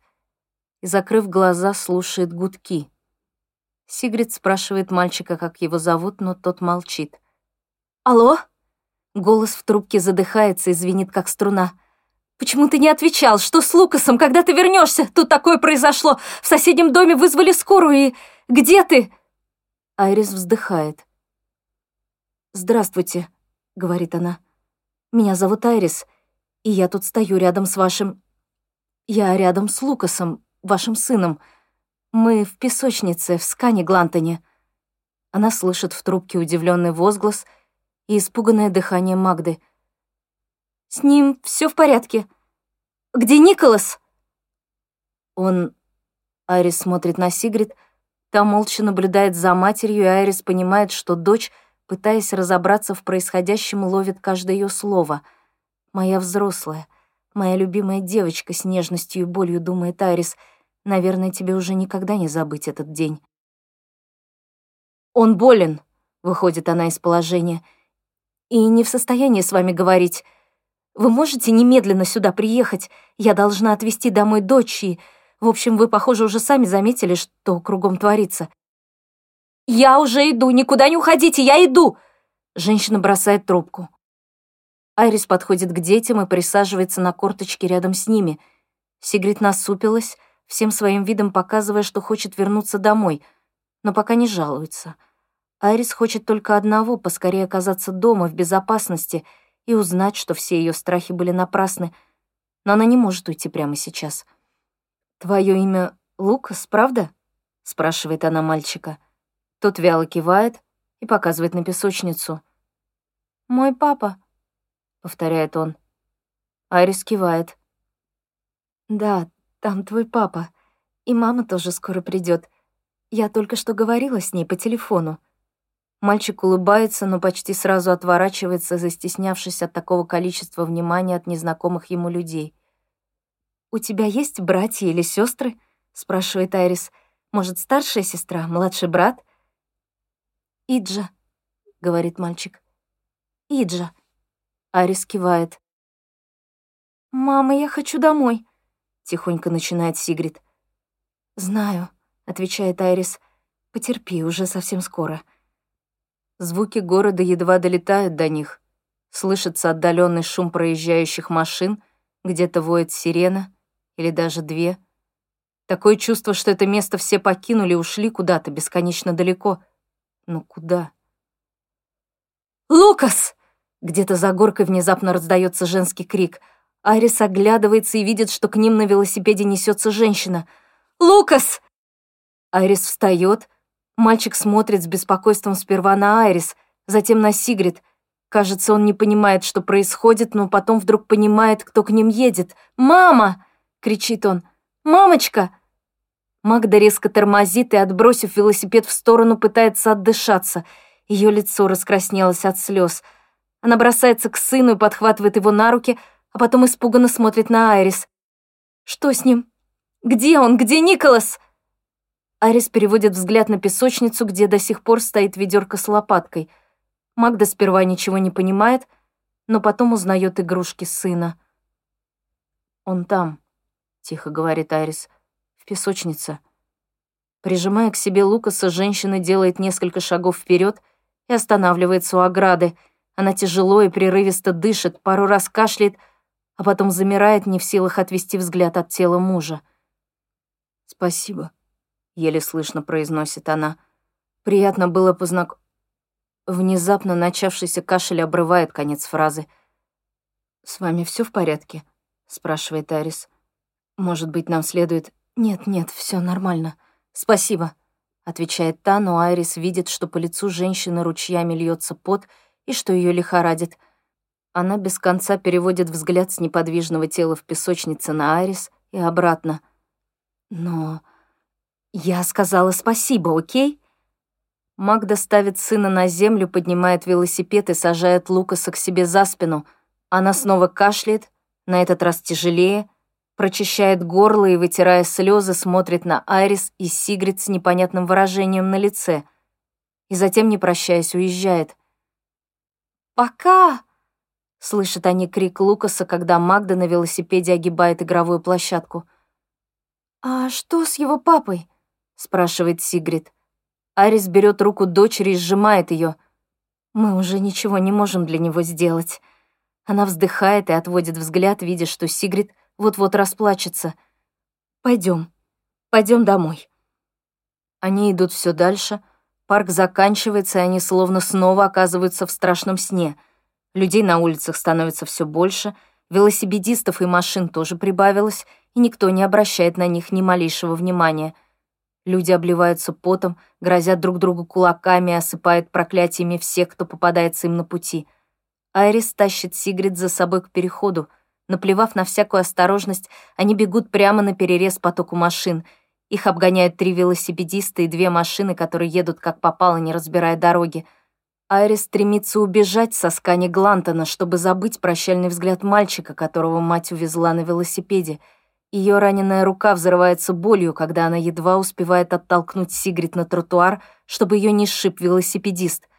и, закрыв глаза, слушает гудки. Сигрид спрашивает мальчика, как его зовут, но тот молчит. «Алло?» Голос в трубке задыхается и звенит, как струна. «Почему ты не отвечал? Что с Лукасом? Когда ты вернешься? Тут такое произошло. В соседнем доме вызвали скорую и... Где ты?» Айрис вздыхает. «Здравствуйте», — говорит она. «Меня зовут Айрис, и я тут стою рядом с вашим... Я рядом с Лукасом, вашим сыном. Мы в песочнице, в Скане Глантоне». Она слышит в трубке удивленный возглас и испуганное дыхание Магды — с ним все в порядке. Где Николас?» Он... Айрис смотрит на Сигрид, та молча наблюдает за матерью, и Айрис понимает, что дочь, пытаясь разобраться в происходящем, ловит каждое ее слово. «Моя взрослая, моя любимая девочка с нежностью и болью», — думает Айрис. «Наверное, тебе уже никогда не забыть этот день». «Он болен», — выходит она из положения, — «и не в состоянии с вами говорить». Вы можете немедленно сюда приехать? Я должна отвезти домой дочь и... В общем, вы, похоже, уже сами заметили, что кругом творится. «Я уже иду, никуда не уходите, я иду!» Женщина бросает трубку. Айрис подходит к детям и присаживается на корточке рядом с ними. Сигрид насупилась, всем своим видом показывая, что хочет вернуться домой, но пока не жалуется. Айрис хочет только одного — поскорее оказаться дома, в безопасности — и узнать, что все ее страхи были напрасны, но она не может уйти прямо сейчас. «Твое имя Лукас, правда?» — спрашивает она мальчика. Тот вяло кивает и показывает на песочницу. «Мой папа», — повторяет он. Айрис кивает. «Да, там твой папа. И мама тоже скоро придет. Я только что говорила с ней по телефону. Мальчик улыбается, но почти сразу отворачивается, застеснявшись от такого количества внимания от незнакомых ему людей. «У тебя есть братья или сестры? спрашивает Айрис. «Может, старшая сестра, младший брат?» «Иджа», — говорит мальчик. «Иджа». Айрис кивает. «Мама, я хочу домой», — тихонько начинает Сигрид. «Знаю», — отвечает Айрис. «Потерпи, уже совсем скоро». Звуки города едва долетают до них. Слышится отдаленный шум проезжающих машин, где-то воет сирена, или даже две. Такое чувство, что это место все покинули ушли куда-то бесконечно далеко. Но куда? «Лукас!» Где-то за горкой внезапно раздается женский крик. Айрис оглядывается и видит, что к ним на велосипеде несется женщина. «Лукас!» Айрис встает, Мальчик смотрит с беспокойством сперва на Айрис, затем на Сигрид. Кажется, он не понимает, что происходит, но потом вдруг понимает, кто к ним едет. «Мама!» — кричит он. «Мамочка!» Магда резко тормозит и, отбросив велосипед в сторону, пытается отдышаться. Ее лицо раскраснелось от слез. Она бросается к сыну и подхватывает его на руки, а потом испуганно смотрит на Айрис. «Что с ним? Где он? Где Николас?» Арис переводит взгляд на песочницу, где до сих пор стоит ведерко с лопаткой. Магда сперва ничего не понимает, но потом узнает игрушки сына. «Он там», — тихо говорит Арис, — «в песочнице». Прижимая к себе Лукаса, женщина делает несколько шагов вперед и останавливается у ограды. Она тяжело и прерывисто дышит, пару раз кашляет, а потом замирает, не в силах отвести взгляд от тела мужа. «Спасибо», — еле слышно произносит она. «Приятно было познак...» Внезапно начавшийся кашель обрывает конец фразы. «С вами все в порядке?» — спрашивает Арис. «Может быть, нам следует...» «Нет, нет, все нормально. Спасибо», — отвечает та, но Айрис видит, что по лицу женщины ручьями льется пот и что ее лихорадит. Она без конца переводит взгляд с неподвижного тела в песочнице на Айрис и обратно. «Но я сказала спасибо, окей?» Магда ставит сына на землю, поднимает велосипед и сажает Лукаса к себе за спину. Она снова кашляет, на этот раз тяжелее, прочищает горло и, вытирая слезы, смотрит на Айрис и Сигрид с непонятным выражением на лице. И затем, не прощаясь, уезжает. «Пока!» — слышат они крик Лукаса, когда Магда на велосипеде огибает игровую площадку. «А что с его папой?» — спрашивает Сигрид. Арис берет руку дочери и сжимает ее. «Мы уже ничего не можем для него сделать». Она вздыхает и отводит взгляд, видя, что Сигрид вот-вот расплачется. Пойдем, пойдем домой. Они идут все дальше. Парк заканчивается, и они словно снова оказываются в страшном сне. Людей на улицах становится все больше, велосипедистов и машин тоже прибавилось, и никто не обращает на них ни малейшего внимания. Люди обливаются потом, грозят друг другу кулаками и осыпают проклятиями всех, кто попадается им на пути — Айрис тащит Сигрид за собой к переходу. Наплевав на всякую осторожность, они бегут прямо на перерез потоку машин. Их обгоняют три велосипедиста и две машины, которые едут как попало, не разбирая дороги. Айрис стремится убежать со скани Глантона, чтобы забыть прощальный взгляд мальчика, которого мать увезла на велосипеде. Ее раненая рука взрывается болью, когда она едва успевает оттолкнуть Сигрид на тротуар, чтобы ее не сшиб велосипедист —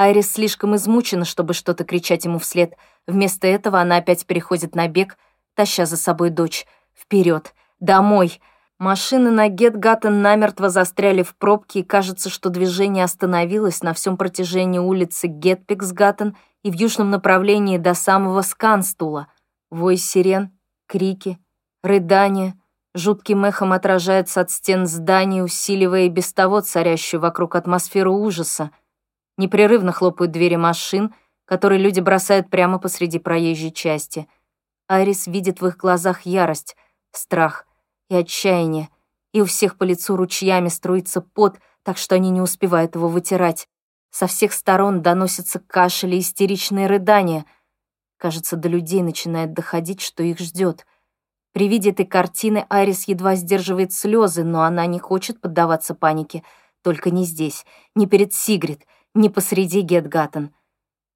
Айрис слишком измучена, чтобы что-то кричать ему вслед. Вместо этого она опять переходит на бег, таща за собой дочь. Вперед, домой. Машины на Гетгаттен намертво застряли в пробке, и кажется, что движение остановилось на всем протяжении улицы Гетпиксгаттен и в южном направлении до самого Сканстула. Вой сирен, крики, рыдания, жутким эхом отражается от стен зданий, усиливая и без того царящую вокруг атмосферу ужаса. Непрерывно хлопают двери машин, которые люди бросают прямо посреди проезжей части. Айрис видит в их глазах ярость, страх и отчаяние, и у всех по лицу ручьями струится пот, так что они не успевают его вытирать. Со всех сторон доносятся кашель и истеричные рыдания. Кажется, до людей начинает доходить, что их ждет. При виде этой картины Айрис едва сдерживает слезы, но она не хочет поддаваться панике. Только не здесь, не перед Сигрид — не посреди Гетгаттен.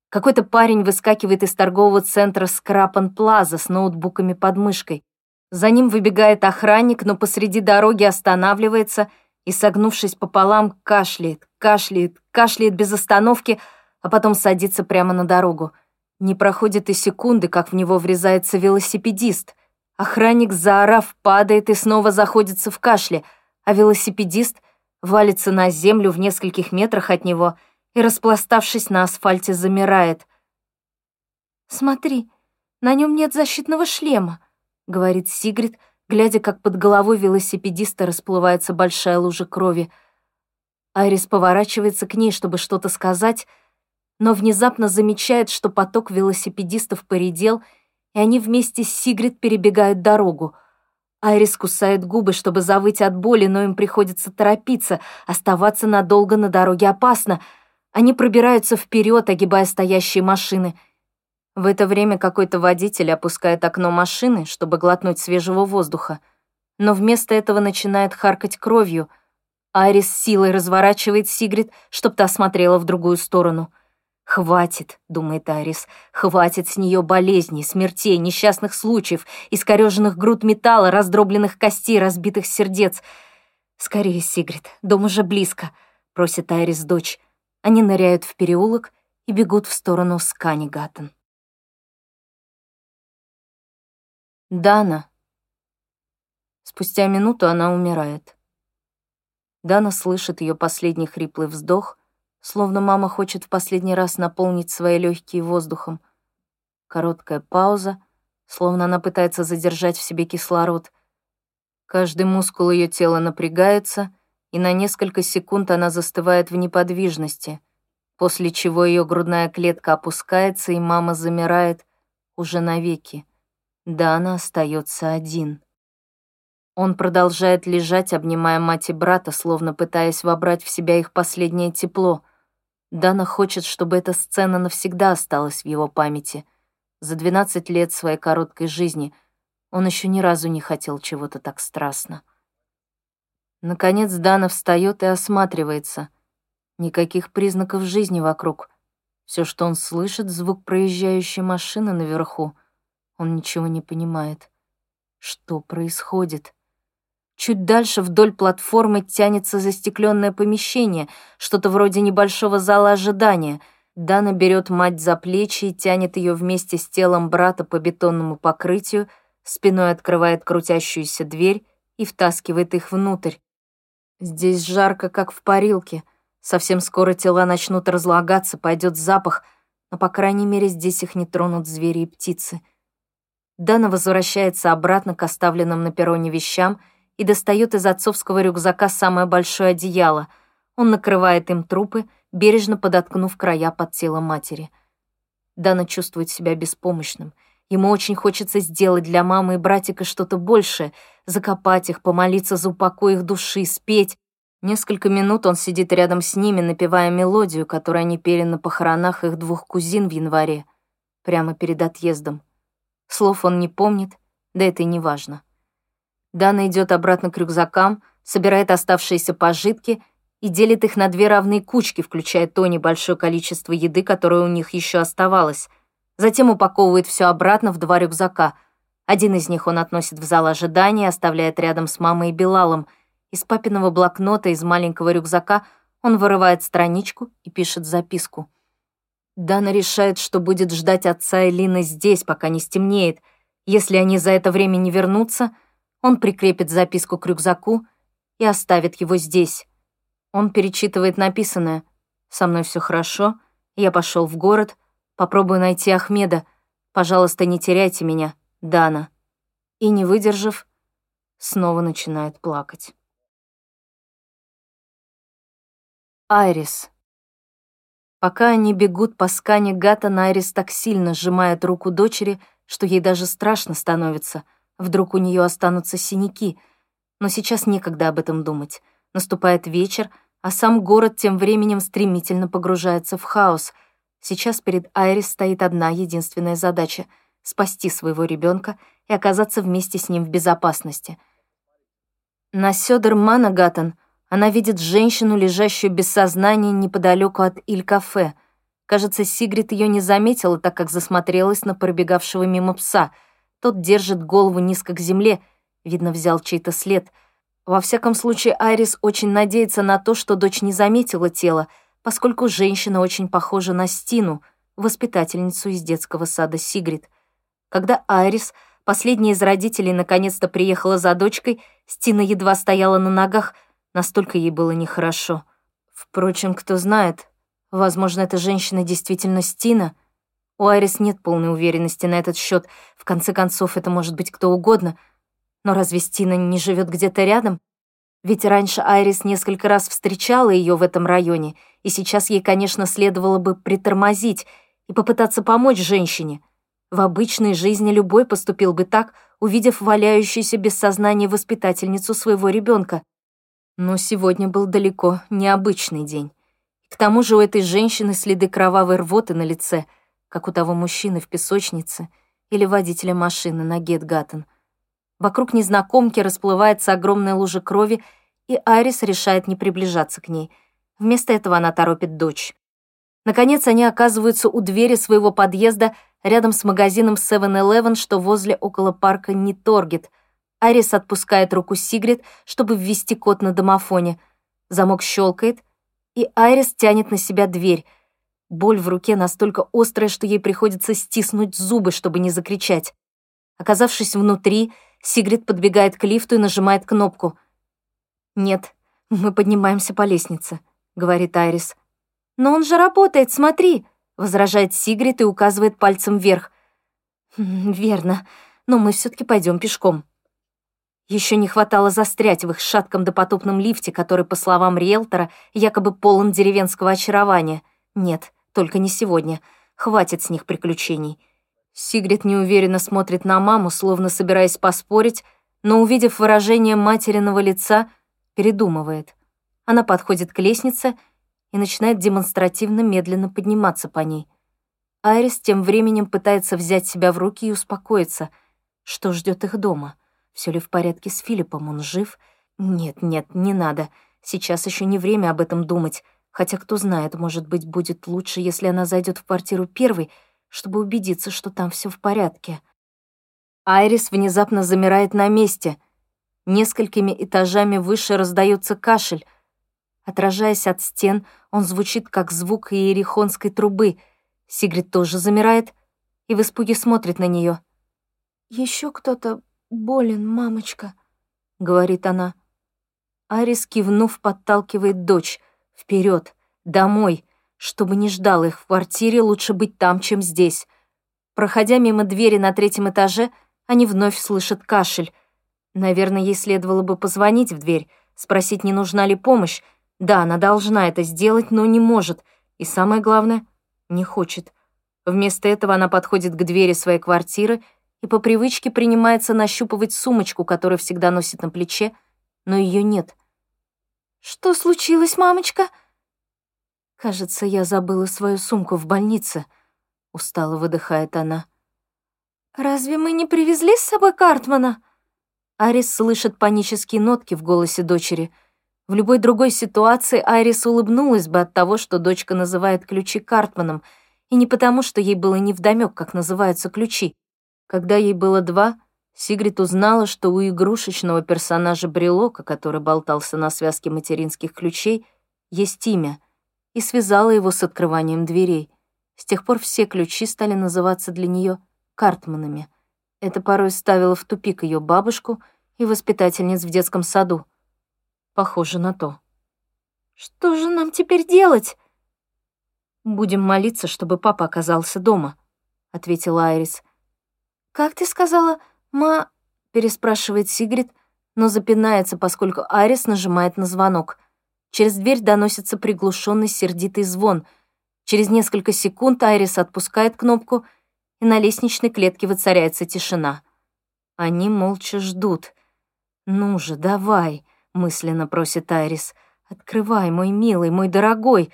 Какой-то парень выскакивает из торгового центра Скрапан Плаза с ноутбуками под мышкой. За ним выбегает охранник, но посреди дороги останавливается и, согнувшись пополам, кашляет, кашляет, кашляет без остановки, а потом садится прямо на дорогу. Не проходит и секунды, как в него врезается велосипедист. Охранник, заорав, падает и снова заходится в кашле, а велосипедист валится на землю в нескольких метрах от него — и, распластавшись на асфальте, замирает. «Смотри, на нем нет защитного шлема», — говорит Сигрид, глядя, как под головой велосипедиста расплывается большая лужа крови. Айрис поворачивается к ней, чтобы что-то сказать, но внезапно замечает, что поток велосипедистов поредел, и они вместе с Сигрид перебегают дорогу. Айрис кусает губы, чтобы завыть от боли, но им приходится торопиться, оставаться надолго на дороге опасно — они пробираются вперед, огибая стоящие машины. В это время какой-то водитель опускает окно машины, чтобы глотнуть свежего воздуха. Но вместо этого начинает харкать кровью. Айрис силой разворачивает Сигрид, чтоб та смотрела в другую сторону. «Хватит», — думает Айрис, — «хватит с нее болезней, смертей, несчастных случаев, искореженных груд металла, раздробленных костей, разбитых сердец». «Скорее, Сигрид, дом уже близко», — просит Айрис дочь. Они ныряют в переулок и бегут в сторону Сканигаттен. Дана. Спустя минуту она умирает. Дана слышит ее последний хриплый вздох, словно мама хочет в последний раз наполнить свои легкие воздухом. Короткая пауза, словно она пытается задержать в себе кислород. Каждый мускул ее тела напрягается, и на несколько секунд она застывает в неподвижности, после чего ее грудная клетка опускается, и мама замирает уже навеки. Да, она остается один. Он продолжает лежать, обнимая мать и брата, словно пытаясь вобрать в себя их последнее тепло. Дана хочет, чтобы эта сцена навсегда осталась в его памяти. За 12 лет своей короткой жизни он еще ни разу не хотел чего-то так страстно. Наконец Дана встает и осматривается. Никаких признаков жизни вокруг. Все, что он слышит, звук проезжающей машины наверху. Он ничего не понимает. Что происходит? Чуть дальше вдоль платформы тянется застекленное помещение, что-то вроде небольшого зала ожидания. Дана берет мать за плечи и тянет ее вместе с телом брата по бетонному покрытию, спиной открывает крутящуюся дверь и втаскивает их внутрь. Здесь жарко, как в парилке. Совсем скоро тела начнут разлагаться, пойдет запах, но, по крайней мере, здесь их не тронут звери и птицы. Дана возвращается обратно к оставленным на перроне вещам — и достает из отцовского рюкзака самое большое одеяло. Он накрывает им трупы, бережно подоткнув края под тело матери. Дана чувствует себя беспомощным. Ему очень хочется сделать для мамы и братика что-то большее, закопать их, помолиться за упокой их души, спеть. Несколько минут он сидит рядом с ними, напевая мелодию, которую они пели на похоронах их двух кузин в январе, прямо перед отъездом. Слов он не помнит, да это и не важно. Дана идет обратно к рюкзакам, собирает оставшиеся пожитки и делит их на две равные кучки, включая то небольшое количество еды, которое у них еще оставалось. Затем упаковывает все обратно в два рюкзака. Один из них он относит в зал ожидания, оставляет рядом с мамой и Белалом. Из папиного блокнота из маленького рюкзака он вырывает страничку и пишет записку. Дана решает, что будет ждать отца и Лины здесь, пока не стемнеет. Если они за это время не вернутся — он прикрепит записку к рюкзаку и оставит его здесь. Он перечитывает написанное. «Со мной все хорошо. Я пошел в город. Попробую найти Ахмеда. Пожалуйста, не теряйте меня, Дана». И, не выдержав, снова начинает плакать. Айрис. Пока они бегут по скане Гата, Айрис так сильно сжимает руку дочери, что ей даже страшно становится — Вдруг у нее останутся синяки. Но сейчас некогда об этом думать. Наступает вечер, а сам город тем временем стремительно погружается в хаос. Сейчас перед Айрис стоит одна единственная задача — спасти своего ребенка и оказаться вместе с ним в безопасности. На Сёдер Манагатан она видит женщину, лежащую без сознания неподалеку от Иль-кафе. Кажется, Сигрид ее не заметила, так как засмотрелась на пробегавшего мимо пса — тот держит голову низко к земле, видно, взял чей-то след. Во всяком случае, Айрис очень надеется на то, что дочь не заметила тело, поскольку женщина очень похожа на Стину, воспитательницу из детского сада Сигрид. Когда Айрис, последняя из родителей, наконец-то приехала за дочкой, Стина едва стояла на ногах, настолько ей было нехорошо. Впрочем, кто знает, возможно, эта женщина действительно Стина — у Айрис нет полной уверенности на этот счет. В конце концов, это может быть кто угодно. Но разве Стина не живет где-то рядом? Ведь раньше Айрис несколько раз встречала ее в этом районе, и сейчас ей, конечно, следовало бы притормозить и попытаться помочь женщине. В обычной жизни любой поступил бы так, увидев валяющуюся без сознания воспитательницу своего ребенка. Но сегодня был далеко необычный день. К тому же у этой женщины следы кровавой рвоты на лице — как у того мужчины в песочнице или водителя машины на Гетгаттен. Вокруг незнакомки расплывается огромная лужа крови, и Айрис решает не приближаться к ней. Вместо этого она торопит дочь. Наконец они оказываются у двери своего подъезда рядом с магазином 7-Eleven, что возле около парка не торгет. Айрис отпускает руку Сигрид, чтобы ввести код на домофоне. Замок щелкает, и Айрис тянет на себя дверь — Боль в руке настолько острая, что ей приходится стиснуть зубы, чтобы не закричать. Оказавшись внутри, Сигрид подбегает к лифту и нажимает кнопку. «Нет, мы поднимаемся по лестнице», — говорит Айрис. «Но он же работает, смотри», — возражает Сигрид и указывает пальцем вверх. «Верно, но мы все таки пойдем пешком». Еще не хватало застрять в их шатком допотопном лифте, который, по словам риэлтора, якобы полон деревенского очарования. Нет, только не сегодня. Хватит с них приключений. Сигрид неуверенно смотрит на маму, словно собираясь поспорить, но, увидев выражение материного лица, передумывает. Она подходит к лестнице и начинает демонстративно медленно подниматься по ней. Айрис тем временем пытается взять себя в руки и успокоиться. Что ждет их дома? Все ли в порядке с Филиппом? Он жив? Нет, нет, не надо. Сейчас еще не время об этом думать. Хотя, кто знает, может быть, будет лучше, если она зайдет в квартиру первой, чтобы убедиться, что там все в порядке. Айрис внезапно замирает на месте. Несколькими этажами выше раздается кашель. Отражаясь от стен, он звучит как звук иерихонской трубы — Сигрид тоже замирает и в испуге смотрит на нее. Еще кто-то болен, мамочка», — говорит она. Арис, кивнув, подталкивает дочь. Вперед, домой. Чтобы не ждал их в квартире, лучше быть там, чем здесь. Проходя мимо двери на третьем этаже, они вновь слышат кашель. Наверное, ей следовало бы позвонить в дверь, спросить, не нужна ли помощь. Да, она должна это сделать, но не может. И самое главное — не хочет. Вместо этого она подходит к двери своей квартиры и по привычке принимается нащупывать сумочку, которую всегда носит на плече, но ее нет. «Что случилось, мамочка?» «Кажется, я забыла свою сумку в больнице», — устало выдыхает она. «Разве мы не привезли с собой Картмана?» Арис слышит панические нотки в голосе дочери — в любой другой ситуации Айрис улыбнулась бы от того, что дочка называет ключи Картманом, и не потому, что ей было невдомёк, как называются ключи. Когда ей было два, Сигрид узнала, что у игрушечного персонажа Брелока, который болтался на связке материнских ключей, есть имя, и связала его с открыванием дверей. С тех пор все ключи стали называться для нее Картманами. Это порой ставило в тупик ее бабушку и воспитательниц в детском саду. Похоже на то. «Что же нам теперь делать?» «Будем молиться, чтобы папа оказался дома», — ответила Айрис. «Как ты сказала, ма...» — переспрашивает Сигрид, но запинается, поскольку Айрис нажимает на звонок. Через дверь доносится приглушенный сердитый звон. Через несколько секунд Айрис отпускает кнопку, и на лестничной клетке воцаряется тишина. Они молча ждут. «Ну же, давай!» мысленно просит Айрис. «Открывай, мой милый, мой дорогой!»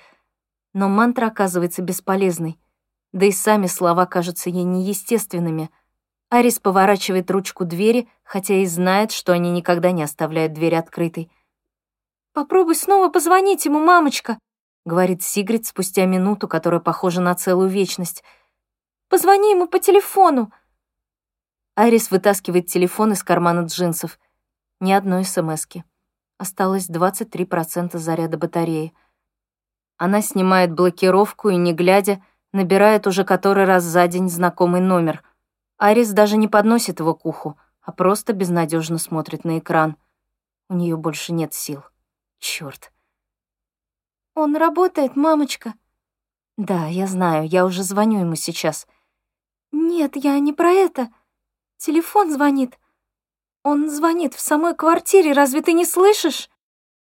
Но мантра оказывается бесполезной. Да и сами слова кажутся ей неестественными. Арис поворачивает ручку двери, хотя и знает, что они никогда не оставляют дверь открытой. «Попробуй снова позвонить ему, мамочка», — говорит Сигрид спустя минуту, которая похожа на целую вечность. «Позвони ему по телефону». Арис вытаскивает телефон из кармана джинсов. Ни одной смски. Осталось 23% заряда батареи. Она снимает блокировку и, не глядя, набирает уже который раз за день знакомый номер. Арис даже не подносит его к уху, а просто безнадежно смотрит на экран. У нее больше нет сил. Черт. «Он работает, мамочка?» «Да, я знаю, я уже звоню ему сейчас». «Нет, я не про это. Телефон звонит. Он звонит в самой квартире, разве ты не слышишь?»